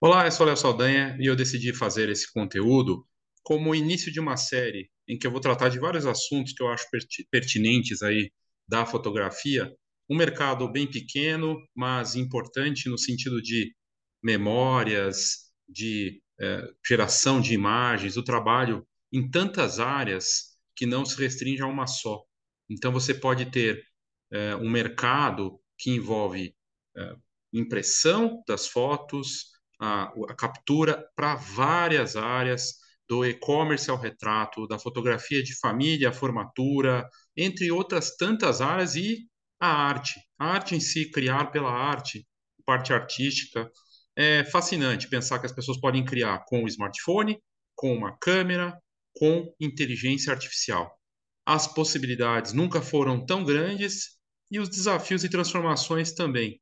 Olá, eu sou Léo Saldanha e eu decidi fazer esse conteúdo como o início de uma série em que eu vou tratar de vários assuntos que eu acho perti- pertinentes aí da fotografia. Um mercado bem pequeno, mas importante no sentido de memórias, de eh, geração de imagens, o trabalho em tantas áreas que não se restringe a uma só. Então você pode ter eh, um mercado que envolve eh, impressão das fotos, a, a captura para várias áreas, do e-commerce ao retrato, da fotografia de família, formatura, entre outras tantas áreas, e a arte. A arte em si, criar pela arte, parte artística. É fascinante pensar que as pessoas podem criar com o smartphone, com uma câmera, com inteligência artificial. As possibilidades nunca foram tão grandes e os desafios e transformações também.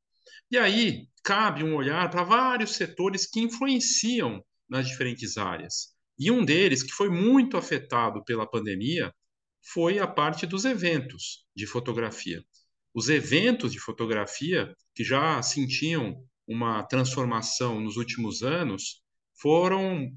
E aí cabe um olhar para vários setores que influenciam nas diferentes áreas. E um deles, que foi muito afetado pela pandemia, foi a parte dos eventos de fotografia. Os eventos de fotografia, que já sentiam uma transformação nos últimos anos, foram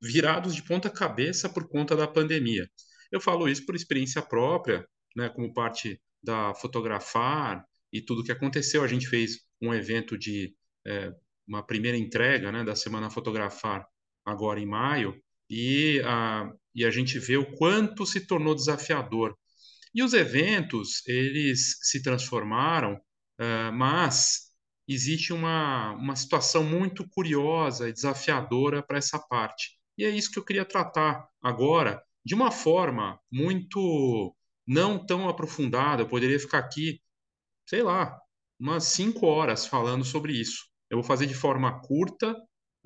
virados de ponta cabeça por conta da pandemia. Eu falo isso por experiência própria, né, como parte da Fotografar e tudo que aconteceu. A gente fez um evento de é, uma primeira entrega né, da Semana Fotografar agora em maio, e a, e a gente vê o quanto se tornou desafiador. E os eventos, eles se transformaram, uh, mas existe uma, uma situação muito curiosa e desafiadora para essa parte. E é isso que eu queria tratar agora, de uma forma muito não tão aprofundada. Eu poderia ficar aqui, sei lá, umas cinco horas falando sobre isso. Eu vou fazer de forma curta,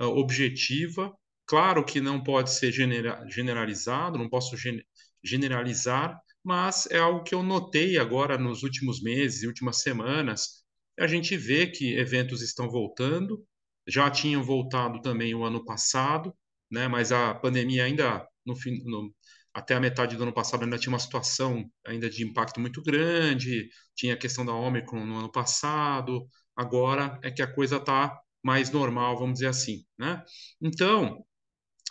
uh, objetiva. Claro que não pode ser genera generalizado, não posso gen generalizar, mas é algo que eu notei agora nos últimos meses e últimas semanas. A gente vê que eventos estão voltando, já tinham voltado também o ano passado, né? Mas a pandemia ainda no no, até a metade do ano passado ainda tinha uma situação ainda de impacto muito grande, tinha a questão da Omicron no ano passado, agora é que a coisa está mais normal, vamos dizer assim, né? Então,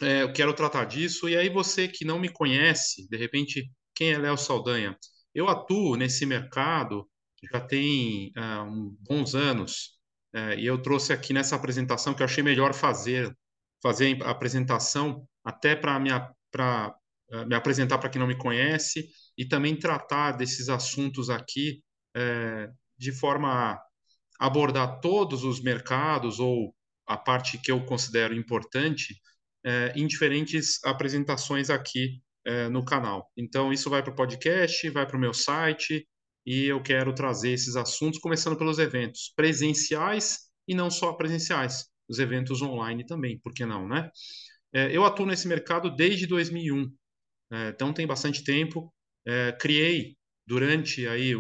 é, eu quero tratar disso, e aí você que não me conhece, de repente, quem é Léo Saldanha? Eu atuo nesse mercado já tem uh, um, bons anos, uh, e eu trouxe aqui nessa apresentação que eu achei melhor fazer, fazer a apresentação até para me, uh, me apresentar para quem não me conhece e também tratar desses assuntos aqui de forma a abordar todos os mercados ou a parte que eu considero importante em diferentes apresentações aqui no canal. Então, isso vai para o podcast, vai para o meu site, e eu quero trazer esses assuntos, começando pelos eventos presenciais e não só presenciais, os eventos online também, por que não, né? É, eu atuo nesse mercado desde 2001, é, então tem bastante tempo. É, criei durante aí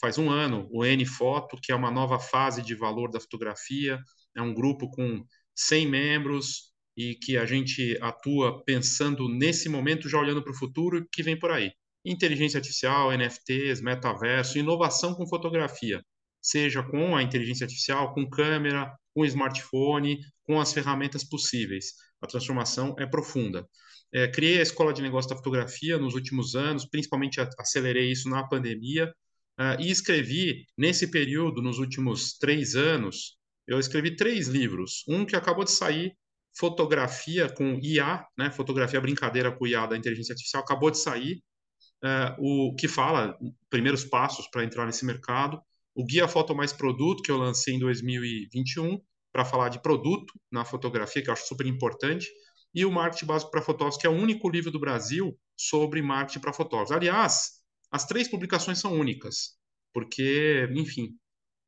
faz um ano o N Foto, que é uma nova fase de valor da fotografia. É um grupo com 100 membros e que a gente atua pensando nesse momento já olhando para o futuro que vem por aí inteligência artificial, NFTs, metaverso, inovação com fotografia, seja com a inteligência artificial, com câmera, com smartphone, com as ferramentas possíveis. A transformação é profunda. É, criei a Escola de Negócio da Fotografia nos últimos anos, principalmente acelerei isso na pandemia, uh, e escrevi, nesse período, nos últimos três anos, eu escrevi três livros. Um que acabou de sair, Fotografia com IA, né, Fotografia Brincadeira com IA da Inteligência Artificial, acabou de sair, uh, o que fala primeiros passos para entrar nesse mercado, o Guia Foto Mais Produto, que eu lancei em 2021, para falar de produto na fotografia, que eu acho super importante, e o Marketing Básico para Fotógrafos, que é o único livro do Brasil sobre marketing para fotógrafos. Aliás, as três publicações são únicas, porque, enfim,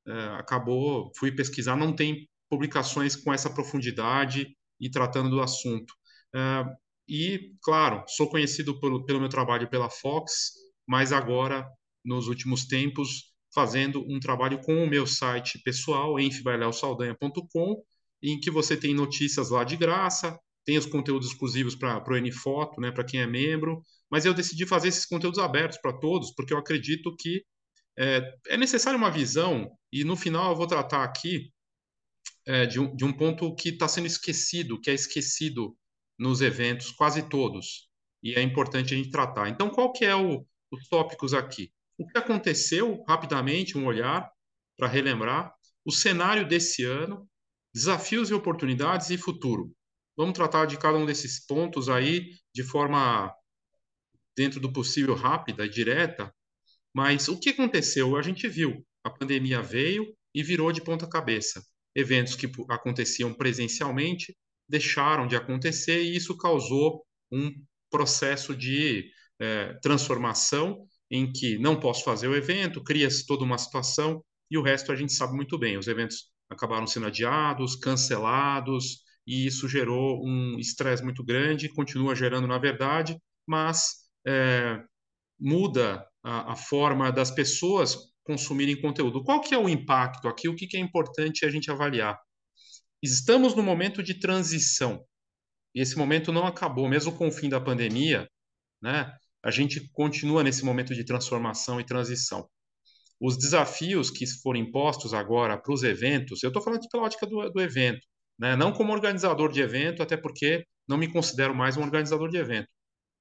uh, acabou, fui pesquisar, não tem publicações com essa profundidade e tratando do assunto. Uh, e, claro, sou conhecido pelo, pelo meu trabalho pela Fox, mas agora, nos últimos tempos, fazendo um trabalho com o meu site pessoal, enfibaileosaldanha.com, em que você tem notícias lá de graça, tem os conteúdos exclusivos para o NFoto, né, para quem é membro, mas eu decidi fazer esses conteúdos abertos para todos, porque eu acredito que é, é necessária uma visão, e no final eu vou tratar aqui é, de, um, de um ponto que está sendo esquecido, que é esquecido nos eventos, quase todos, e é importante a gente tratar. Então, qual que é o, os tópicos aqui? O que aconteceu, rapidamente, um olhar para relembrar, o cenário desse ano, desafios e oportunidades e futuro. Vamos tratar de cada um desses pontos aí de forma, dentro do possível, rápida direta, mas o que aconteceu? A gente viu, a pandemia veio e virou de ponta cabeça. Eventos que aconteciam presencialmente deixaram de acontecer e isso causou um processo de é, transformação em que não posso fazer o evento, cria-se toda uma situação e o resto a gente sabe muito bem. Os eventos acabaram sendo adiados, cancelados, e isso gerou um estresse muito grande, continua gerando na verdade, mas é, muda a, a, forma das pessoas consumirem conteúdo. Qual que é o impacto aqui? O que, que é importante a gente avaliar? Estamos no momento de transição, e esse momento não acabou, mesmo com o fim da pandemia, né? A gente continua nesse momento de transformação e transição. Os desafios que foram impostos agora para os eventos, eu estou falando aqui pela ótica do, do evento, né? não como organizador de evento, até porque não me considero mais um organizador de evento.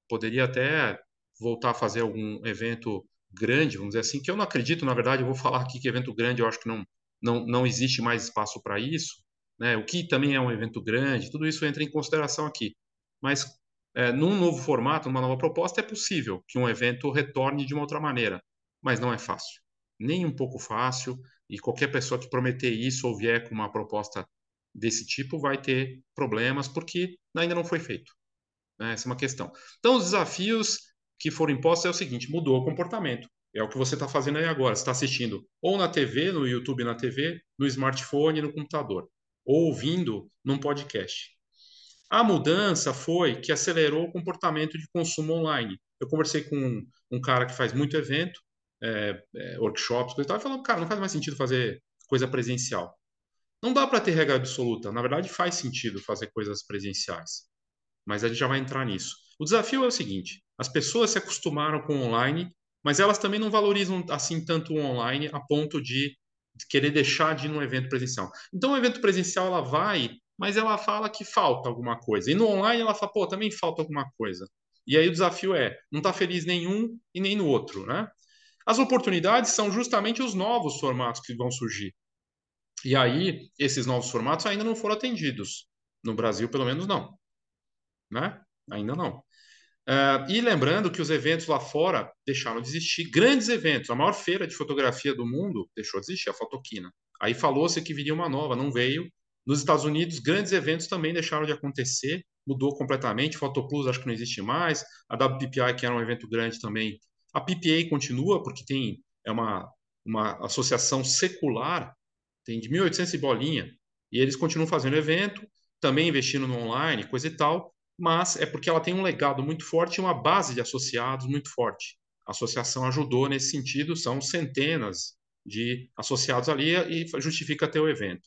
Poderia até voltar a fazer algum evento grande, vamos dizer assim, que eu não acredito, na verdade, eu vou falar aqui que evento grande eu acho que não, não, não existe mais espaço para isso, né? o que também é um evento grande, tudo isso entra em consideração aqui. Mas é, num novo formato, numa nova proposta, é possível que um evento retorne de uma outra maneira, mas não é fácil. Nem um pouco fácil, e qualquer pessoa que prometer isso ou vier com uma proposta desse tipo vai ter problemas, porque ainda não foi feito. Né? Essa é uma questão. Então, os desafios que foram impostos é o seguinte: mudou o comportamento. É o que você está fazendo aí agora. Você está assistindo ou na TV, no YouTube na TV, no smartphone, no computador, ou ouvindo num podcast. A mudança foi que acelerou o comportamento de consumo online. Eu conversei com um, um cara que faz muito evento, é, é, workshops, coisa e tal, e falou, cara, não faz mais sentido fazer coisa presencial. Não dá para ter regra absoluta. Na verdade, faz sentido fazer coisas presenciais. Mas a gente já vai entrar nisso. O desafio é o seguinte: as pessoas se acostumaram com o online, mas elas também não valorizam assim tanto o online a ponto de querer deixar de ir num evento presencial. Então, o evento presencial ela vai mas ela fala que falta alguma coisa. E no online ela fala, pô, também falta alguma coisa. E aí o desafio é, não está feliz nenhum e nem no outro, né? As oportunidades são justamente os novos formatos que vão surgir. E aí, esses novos formatos ainda não foram atendidos. No Brasil, pelo menos, não. Né? Ainda não. Uh, e lembrando que os eventos lá fora deixaram de existir. Grandes eventos. A maior feira de fotografia do mundo deixou de existir, a Fotoquina. Aí falou-se que viria uma nova, não veio. Nos Estados Unidos, grandes eventos também deixaram de acontecer, mudou completamente. Fotoplus acho que não existe mais. A WPPI, que era um evento grande também. A PPA continua, porque tem é uma, uma associação secular, tem de 1.800 e bolinha, e eles continuam fazendo evento, também investindo no online, coisa e tal, mas é porque ela tem um legado muito forte e uma base de associados muito forte. A associação ajudou nesse sentido, são centenas de associados ali e justifica ter o evento.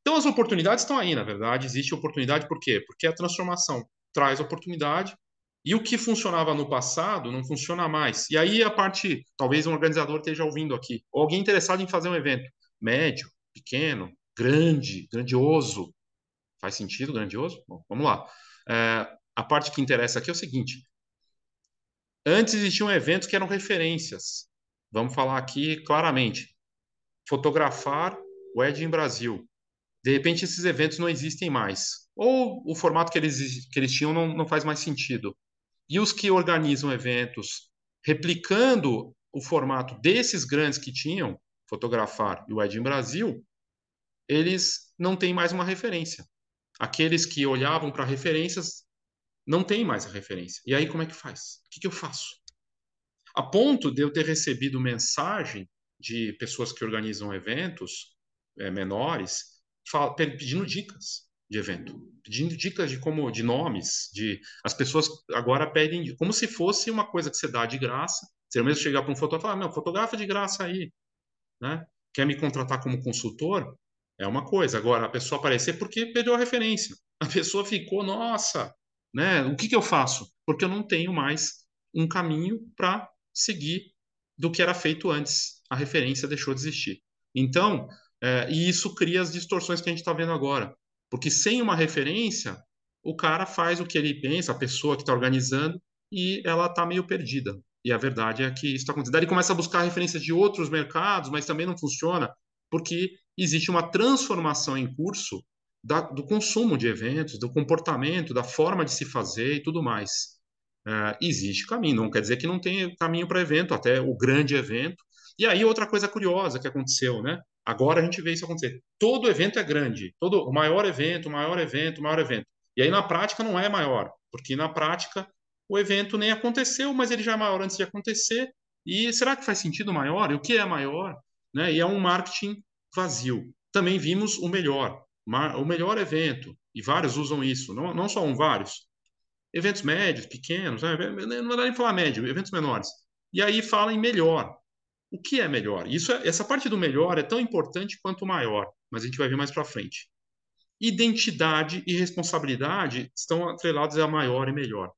Então, as oportunidades estão aí, na verdade. Existe oportunidade por quê? Porque a transformação traz oportunidade e o que funcionava no passado não funciona mais. E aí a parte, talvez um organizador esteja ouvindo aqui, ou alguém interessado em fazer um evento médio, pequeno, grande, grandioso. Faz sentido grandioso? Bom, vamos lá. É, a parte que interessa aqui é o seguinte: antes existiam eventos que eram referências. Vamos falar aqui claramente. Fotografar o em Brasil, de repente esses eventos não existem mais. Ou o formato que eles, que eles tinham não, não faz mais sentido. E os que organizam eventos replicando o formato desses grandes que tinham, Fotografar e o Ed em Brasil, eles não têm mais uma referência. Aqueles que olhavam para referências não têm mais a referência. E aí como é que faz? O que, que eu faço? A ponto de eu ter recebido mensagem de pessoas que organizam eventos é, menores pedindo dicas de evento, pedindo dicas de como, de nomes, de as pessoas agora pedem como se fosse uma coisa que você dá de graça. Você mesmo chegar para um fotógrafo e falar, não, fotografa de graça aí, né? Quer me contratar como consultor? É uma coisa. Agora, a pessoa aparecer porque perdeu a referência. A pessoa ficou, nossa, né? O que, que eu faço? Porque eu não tenho mais um caminho para seguir do que era feito antes. A referência deixou de existir. Então, É, e isso cria as distorções que a gente está vendo agora. Porque sem uma referência, o cara faz o que ele pensa, a pessoa que está organizando, e ela está meio perdida. E a verdade é que isso está acontecendo. Daí ele começa a buscar referências de outros mercados, mas também não funciona, porque existe uma transformação em curso da, do consumo de eventos, do comportamento, da forma de se fazer e tudo mais. É, existe caminho, não quer dizer que não tem caminho para evento, até o grande evento. E aí, outra coisa curiosa que aconteceu, né? Agora a gente vê isso acontecer. Todo evento é grande, todo o maior evento, o maior evento, o maior evento. E aí, na prática, não é maior, porque na prática o evento nem aconteceu, mas ele já é maior antes de acontecer. E será que faz sentido maior? E o que é maior? Né? E é um marketing vazio. Também vimos o melhor, o melhor evento, e vários usam isso, não, não só um, vários. Eventos médios, pequenos, né? não dá nem falar médio, eventos menores. E aí fala em melhor. O que é melhor? Isso é, essa parte do melhor é tão importante quanto o maior, mas a gente vai ver mais para frente. Identidade e responsabilidade estão atrelados a maior e melhor.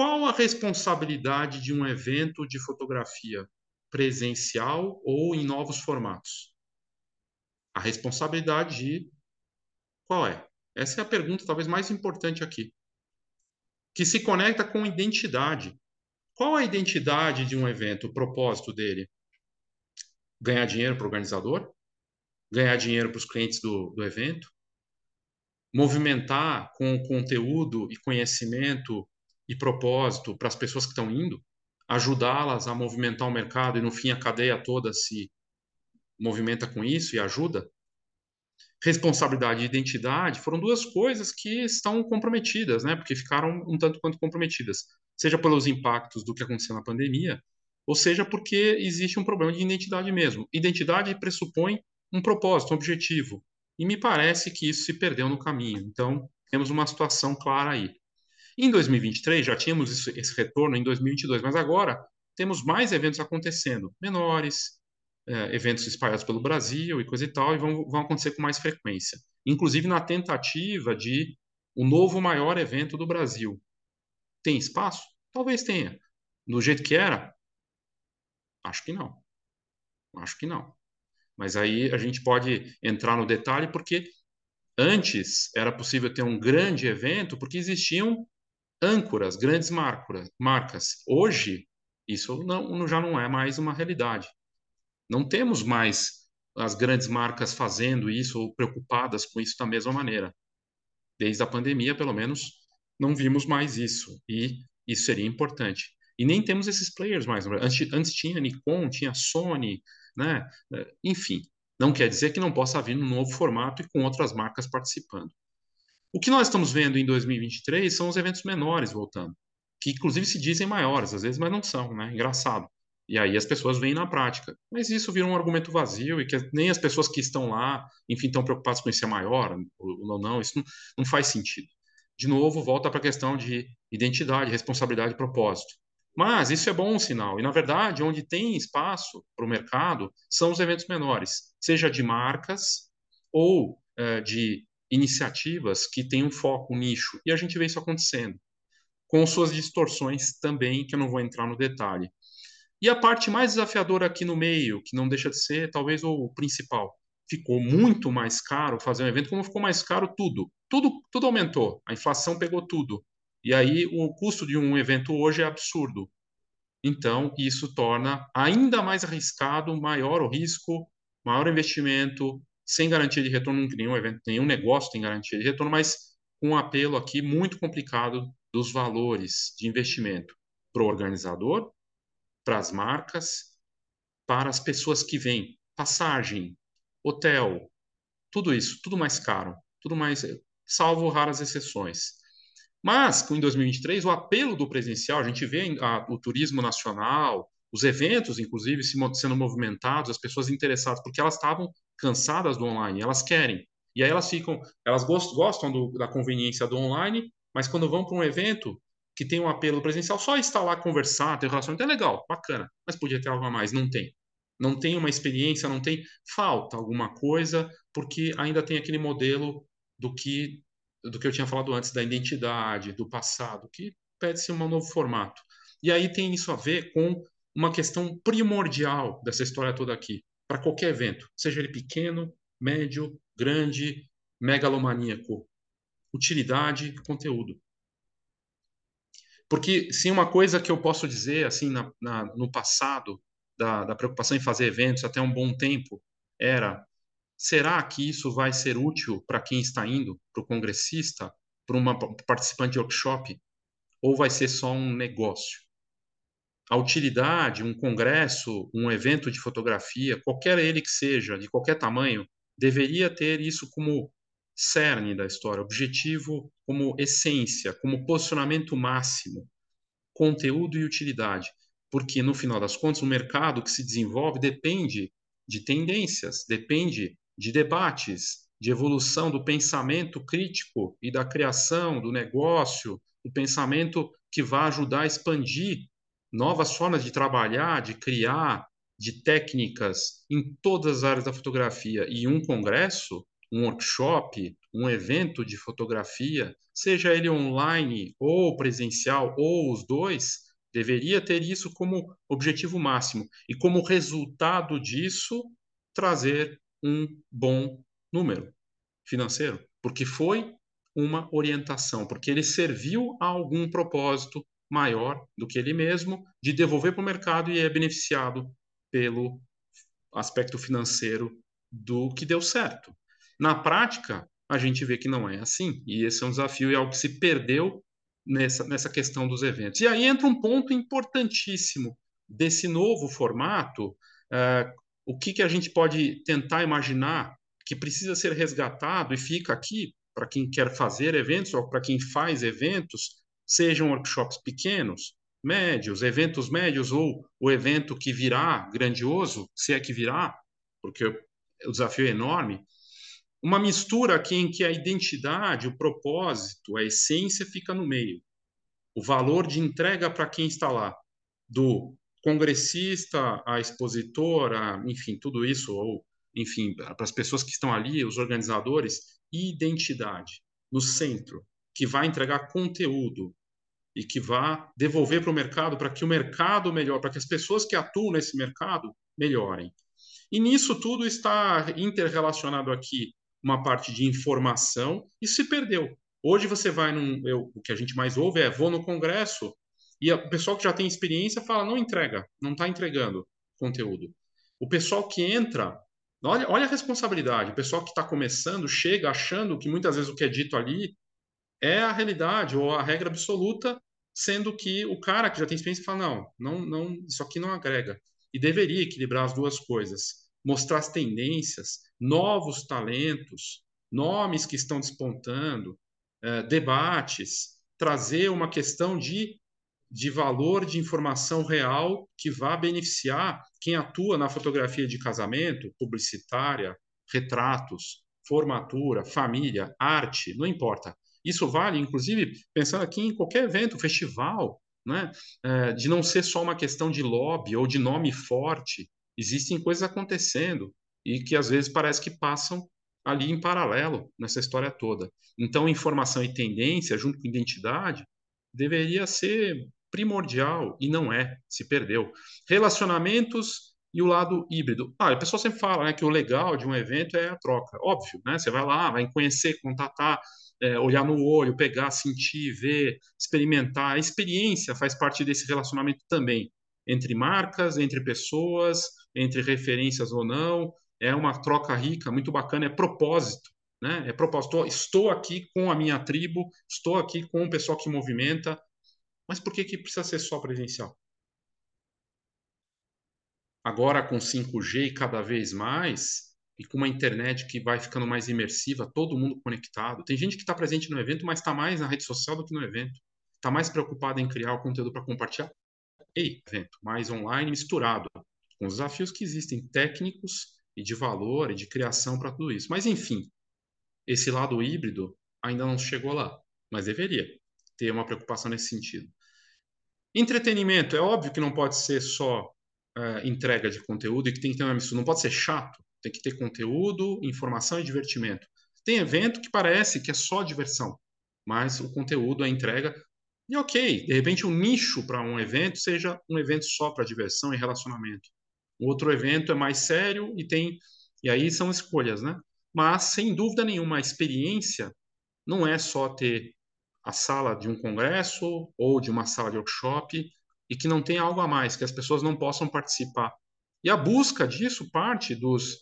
Qual a responsabilidade de um evento de fotografia presencial ou em novos formatos? A responsabilidade de qual é? Essa é a pergunta talvez mais importante aqui. Que se conecta com identidade. Qual a identidade de um evento, o propósito dele? Ganhar dinheiro para o organizador? Ganhar dinheiro para os clientes do, do evento? Movimentar com conteúdo e conhecimento e propósito para as pessoas que estão indo? Ajudá-las a movimentar o mercado e, no fim, a cadeia toda se movimenta com isso e ajuda? Responsabilidade e identidade foram duas coisas que estão comprometidas, né? Porque ficaram um tanto quanto comprometidas, seja pelos impactos do que aconteceu na pandemia, ou seja porque existe um problema de identidade mesmo. Identidade pressupõe um propósito, um objetivo, e me parece que isso se perdeu no caminho. Então, temos uma situação clara aí. Em 2023 já tínhamos isso, esse retorno em 2022, mas agora temos mais eventos acontecendo, menores, é, eventos espalhados pelo Brasil e coisa e tal, e vão, vão acontecer com mais frequência. Inclusive na tentativa de o novo maior evento do Brasil. Tem espaço? Talvez tenha. Do jeito que era? Acho que não. Acho que não. Mas aí a gente pode entrar no detalhe porque antes era possível ter um grande evento porque existiam âncoras, grandes marcas. Hoje isso não, já não é mais uma realidade. Não temos mais as grandes marcas fazendo isso ou preocupadas com isso da mesma maneira. Desde a pandemia, pelo menos, não vimos mais isso. E isso seria importante. E nem temos esses players mais. Antes, antes tinha Nikon, tinha Sony, né? Enfim, não quer dizer que não possa vir num novo formato e com outras marcas participando. O que nós estamos vendo em 2023 são os eventos menores voltando, que inclusive se dizem maiores, às vezes, mas não são, né? Engraçado. E aí as pessoas veem na prática. Mas isso vira um argumento vazio e que nem as pessoas que estão lá, enfim, estão preocupadas com isso é maior ou não, isso não, não faz sentido. De novo, volta para a questão de identidade, responsabilidade e propósito. Mas isso é bom sinal. E, na verdade, onde tem espaço para o mercado são os eventos menores, seja de marcas ou é, de iniciativas que têm um foco, um nicho. E a gente vê isso acontecendo, com suas distorções também, que eu não vou entrar no detalhe. E a parte mais desafiadora aqui no meio, que não deixa de ser talvez o principal, ficou muito mais caro fazer um evento, como ficou mais caro tudo. Tudo, tudo aumentou, a inflação pegou tudo. E aí o custo de um evento hoje é absurdo. Então, isso torna ainda mais arriscado, maior o risco, maior o investimento, sem garantia de retorno, nenhum evento, nenhum negócio tem garantia de retorno, mas um apelo aqui muito complicado dos valores de investimento para o organizador, para as marcas, para as pessoas que vêm. Passagem, hotel, tudo isso, tudo mais caro, tudo mais, salvo raras exceções. Mas, em 2023, o apelo do presencial, a gente vê a, o turismo nacional, os eventos, inclusive, se, sendo movimentados, as pessoas interessadas, porque elas estavam cansadas do online, elas querem. E aí elas ficam, elas gostam do, da conveniência do online, mas quando vão para um evento, que tem um apelo presencial, só estar lá, conversar, ter relacionamento é legal, bacana, mas podia ter algo a mais, não tem. Não tem uma experiência, não tem, falta alguma coisa, porque ainda tem aquele modelo do que do que eu tinha falado antes da identidade, do passado, que pede-se um novo formato. E aí tem isso a ver com uma questão primordial dessa história toda aqui. para qualquer evento, seja ele pequeno, médio, grande, megalomaníaco. Utilidade, conteúdo. Porque se uma coisa que eu posso dizer assim na, na, no passado da, da preocupação em fazer eventos até um bom tempo era será que isso vai ser útil para quem está indo, para o congressista, para uma participante de workshop, ou vai ser só um negócio? A utilidade, um congresso, um evento de fotografia, qualquer ele que seja, de qualquer tamanho, deveria ter isso como cerne da história, objetivo como essência, como posicionamento máximo, conteúdo e utilidade. Porque, no final das contas, o mercado que se desenvolve depende de tendências, depende de debates, de evolução do pensamento crítico e da criação do negócio, do pensamento que vai ajudar a expandir novas formas de trabalhar, de criar, de técnicas em todas as áreas da fotografia. E um congresso, um workshop, um evento de fotografia, seja ele online ou presencial ou os dois, deveria ter isso como objetivo máximo e como resultado disso trazer um bom número financeiro, porque foi uma orientação, porque ele serviu a algum propósito maior do que ele mesmo de devolver para o mercado e é beneficiado pelo aspecto financeiro do que deu certo. Na prática, a gente vê que não é assim, e esse é um desafio e é algo que se perdeu nessa, nessa questão dos eventos. E aí entra um ponto importantíssimo desse novo formato, uh, o que, que a gente pode tentar imaginar que precisa ser resgatado e fica aqui para quem quer fazer eventos ou para quem faz eventos, sejam workshops pequenos, médios, eventos médios ou o evento que virá grandioso, se é que virá, porque o desafio é enorme, uma mistura aqui em que a identidade, o propósito, a essência fica no meio. O valor de entrega para quem está lá, do congressista, a expositora, enfim, tudo isso, ou, enfim, para as pessoas que estão ali, os organizadores, identidade no centro, que vai entregar conteúdo e que vai devolver para o mercado para que o mercado melhore, para que as pessoas que atuam nesse mercado melhorem. E nisso tudo está interrelacionado aqui uma parte de informação e se perdeu. Hoje você vai num. Eu, o que a gente mais ouve é: vou no congresso e o pessoal que já tem experiência fala: não entrega, não está entregando conteúdo. O pessoal que entra, olha, olha a responsabilidade. O pessoal que está começando chega achando que muitas vezes o que é dito ali é a realidade ou a regra absoluta, sendo que o cara que já tem experiência fala: não, não, não isso aqui não agrega. E deveria equilibrar as duas coisas mostrar as tendências, novos talentos, nomes que estão despontando, eh, debates, trazer uma questão de, de valor de informação real que vá beneficiar quem atua na fotografia de casamento, publicitária, retratos, formatura, família, arte, não importa. Isso vale, inclusive, pensando aqui em qualquer evento, festival, né? É, de não ser só uma questão de lobby ou de nome forte, existem coisas acontecendo e que às vezes parece que passam ali em paralelo nessa história toda. Então, informação e tendência, junto com identidade, deveria ser primordial e não é, se perdeu. Relacionamentos e o lado híbrido. Ah, a pessoa sempre fala né, que o legal de um evento é a troca. Óbvio, né? Você vai lá, vai conhecer, contatar, é, olhar no olho, pegar, sentir, ver, experimentar. A experiência faz parte desse relacionamento também entre marcas, entre pessoas, entre referências ou não. É uma troca rica, muito bacana, é propósito. Né? É propósito. Estou aqui com a minha tribo, estou aqui com o pessoal que movimenta. Mas por que, que precisa ser só presencial? Agora com 5G e cada vez mais, e com uma internet que vai ficando mais imersiva, todo mundo conectado. Tem gente que está presente no evento, mas está mais na rede social do que no evento. Está mais preocupado em criar o conteúdo para compartilhar. Ei, evento, mais online misturado com os desafios que existem técnicos e de valor e de criação para tudo isso. Mas, enfim, esse lado híbrido ainda não chegou lá, mas deveria ter uma preocupação nesse sentido. Entretenimento, é óbvio que não pode ser só uh, entrega de conteúdo e que tem que ter uma mistura, não pode ser chato, tem que ter conteúdo, informação e divertimento. Tem evento que parece que é só diversão, mas o conteúdo, a entrega. E ok, de repente o um nicho para um evento seja um evento só para diversão e relacionamento. o outro evento é mais sério e tem e aí são escolhas, né? Mas sem dúvida nenhuma, a experiência não é só ter a sala de um congresso ou de uma sala de workshop e que não tem algo a mais, que as pessoas não possam participar. E a busca disso parte dos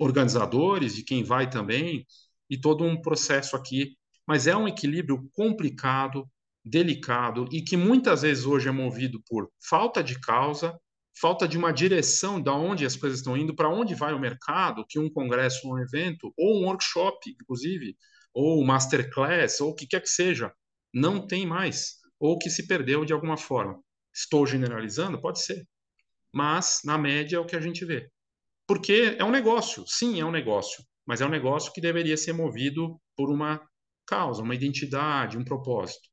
organizadores, de quem vai também, e todo um processo aqui. Mas é um equilíbrio complicado, delicado e que muitas vezes hoje é movido por falta de causa, falta de uma direção de onde as coisas estão indo, para onde vai o mercado, que um congresso, um evento, ou um workshop, inclusive, ou masterclass, ou o que quer que seja, não tem mais, ou que se perdeu de alguma forma. Estou generalizando? Pode ser. Mas, na média, é o que a gente vê. Porque é um negócio, sim, é um negócio, mas é um negócio que deveria ser movido por uma causa, uma identidade, um propósito.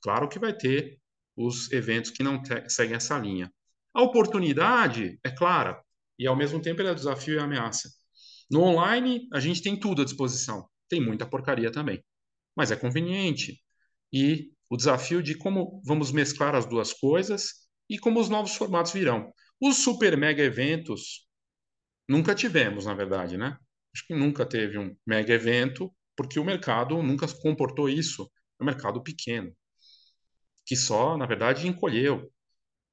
Claro que vai ter os eventos que não seguem essa linha. A oportunidade é clara e, ao mesmo tempo, ele é desafio e ameaça. No online, a gente tem tudo à disposição. Tem muita porcaria também, mas é conveniente. E o desafio de como vamos mesclar as duas coisas e como os novos formatos virão. Os super mega eventos nunca tivemos, na verdade, né? Acho que nunca teve um mega evento, porque o mercado nunca comportou isso. É um mercado pequeno, que só, na verdade, encolheu.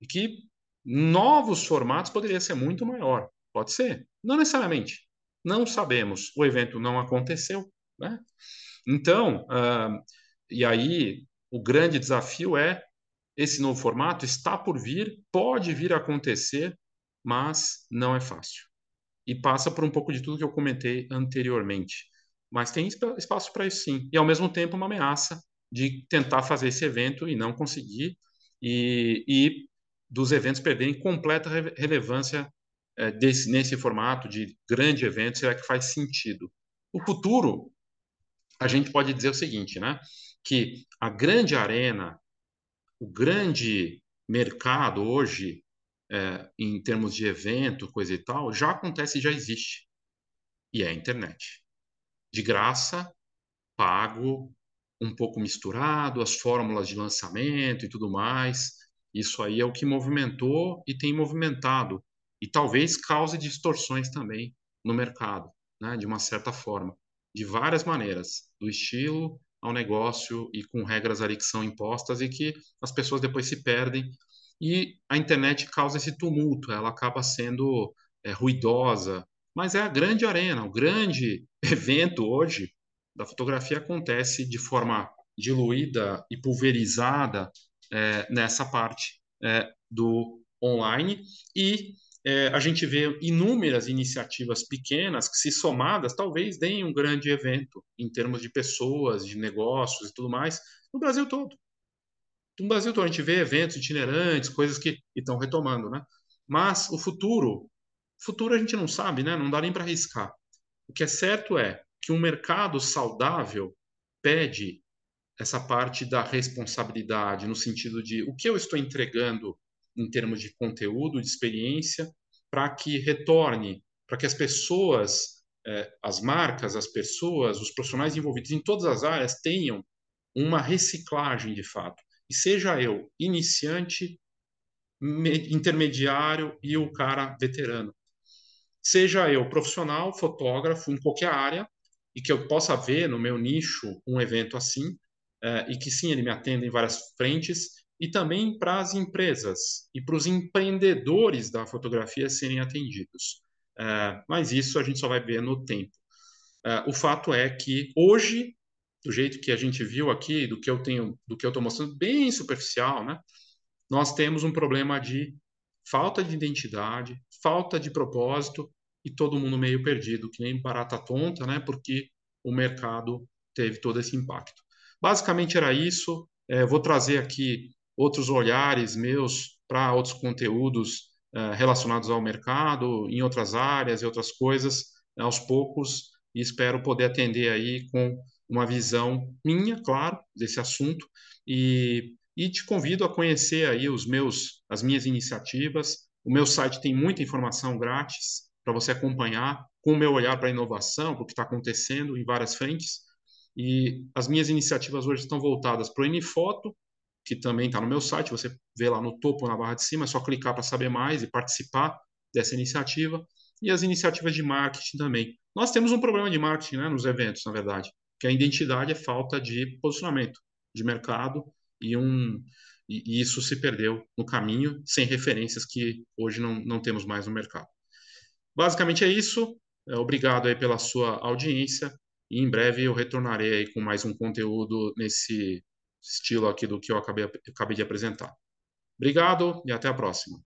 E que novos formatos poderia ser muito maior. Pode ser. Não necessariamente. Não sabemos. O evento não aconteceu. Né? Então, uh, e aí o grande desafio é esse novo formato está por vir, pode vir a acontecer, mas não é fácil. E passa por um pouco de tudo que eu comentei anteriormente. Mas tem espaço para isso sim. E ao mesmo tempo uma ameaça de tentar fazer esse evento e não conseguir, e, e dos eventos perderem completa relevância é, desse, nesse formato de grande evento, será que faz sentido? O futuro, a gente pode dizer o seguinte, né? Que a grande arena, o grande mercado hoje, é, em termos de evento, coisa e tal, já acontece e já existe. E é a internet. De graça, pago, um pouco misturado, as fórmulas de lançamento e tudo mais. Isso aí é o que movimentou e tem movimentado, e talvez cause distorções também no mercado, né, de uma certa forma, de várias maneiras, do estilo ao negócio e com regras ali que são impostas e que as pessoas depois se perdem. E a internet causa esse tumulto, ela acaba sendo é, ruidosa, mas é a grande arena, o grande evento hoje da fotografia acontece de forma diluída e pulverizada é, nessa parte é, do online e é, a gente vê inúmeras iniciativas pequenas que, se somadas, talvez deem um grande evento em termos de pessoas, de negócios e tudo mais, no Brasil todo. No Brasil todo, a gente vê eventos itinerantes, coisas que estão retomando, né? Mas o futuro, futuro a gente não sabe, né? Não dá nem para arriscar. O que é certo é que um mercado saudável pede essa parte da responsabilidade, no sentido de o que eu estou entregando em termos de conteúdo, de experiência, para que retorne, para que as pessoas, eh, as marcas, as pessoas, os profissionais envolvidos em todas as áreas tenham uma reciclagem de fato. E seja eu iniciante, intermediário e o cara veterano. Seja eu profissional, fotógrafo, em qualquer área, e que eu possa ver no meu nicho um evento assim, uh, e que sim, ele me atenda em várias frentes, e também para as empresas e para os empreendedores da fotografia serem atendidos. Uh, mas isso a gente só vai ver no tempo. Uh, o fato é que hoje, do jeito que a gente viu aqui, do que eu tenho, do que eu estou mostrando, bem superficial, né? Nós temos um problema de falta de identidade, falta de propósito e todo mundo meio perdido, que nem barata tonta, né? Porque o mercado teve todo esse impacto. Basicamente era isso. É, vou trazer aqui outros olhares meus para outros conteúdos é, relacionados ao mercado, em outras áreas e outras coisas, aos poucos, e espero poder atender aí com uma visão minha, claro, desse assunto, e, e te convido a conhecer aí os meus, as minhas iniciativas. O meu site tem muita informação grátis para você acompanhar com o meu olhar para a inovação, para o que está acontecendo em várias frentes. E as minhas iniciativas hoje estão voltadas para o Inifoto, que também está no meu site, você vê lá no topo, na barra de cima, é só clicar para saber mais e participar dessa iniciativa e as iniciativas de marketing também. Nós temos um problema de marketing né, nos eventos, na verdade, que a identidade é falta de posicionamento de mercado e, um, e, isso se perdeu no caminho, sem referências que hoje não, não temos mais no mercado. Basicamente é isso. É, obrigado aí pela sua audiência e em breve eu retornarei aí com mais um conteúdo nesse estilo aqui do que eu acabei, acabei de apresentar. Obrigado e até a próxima.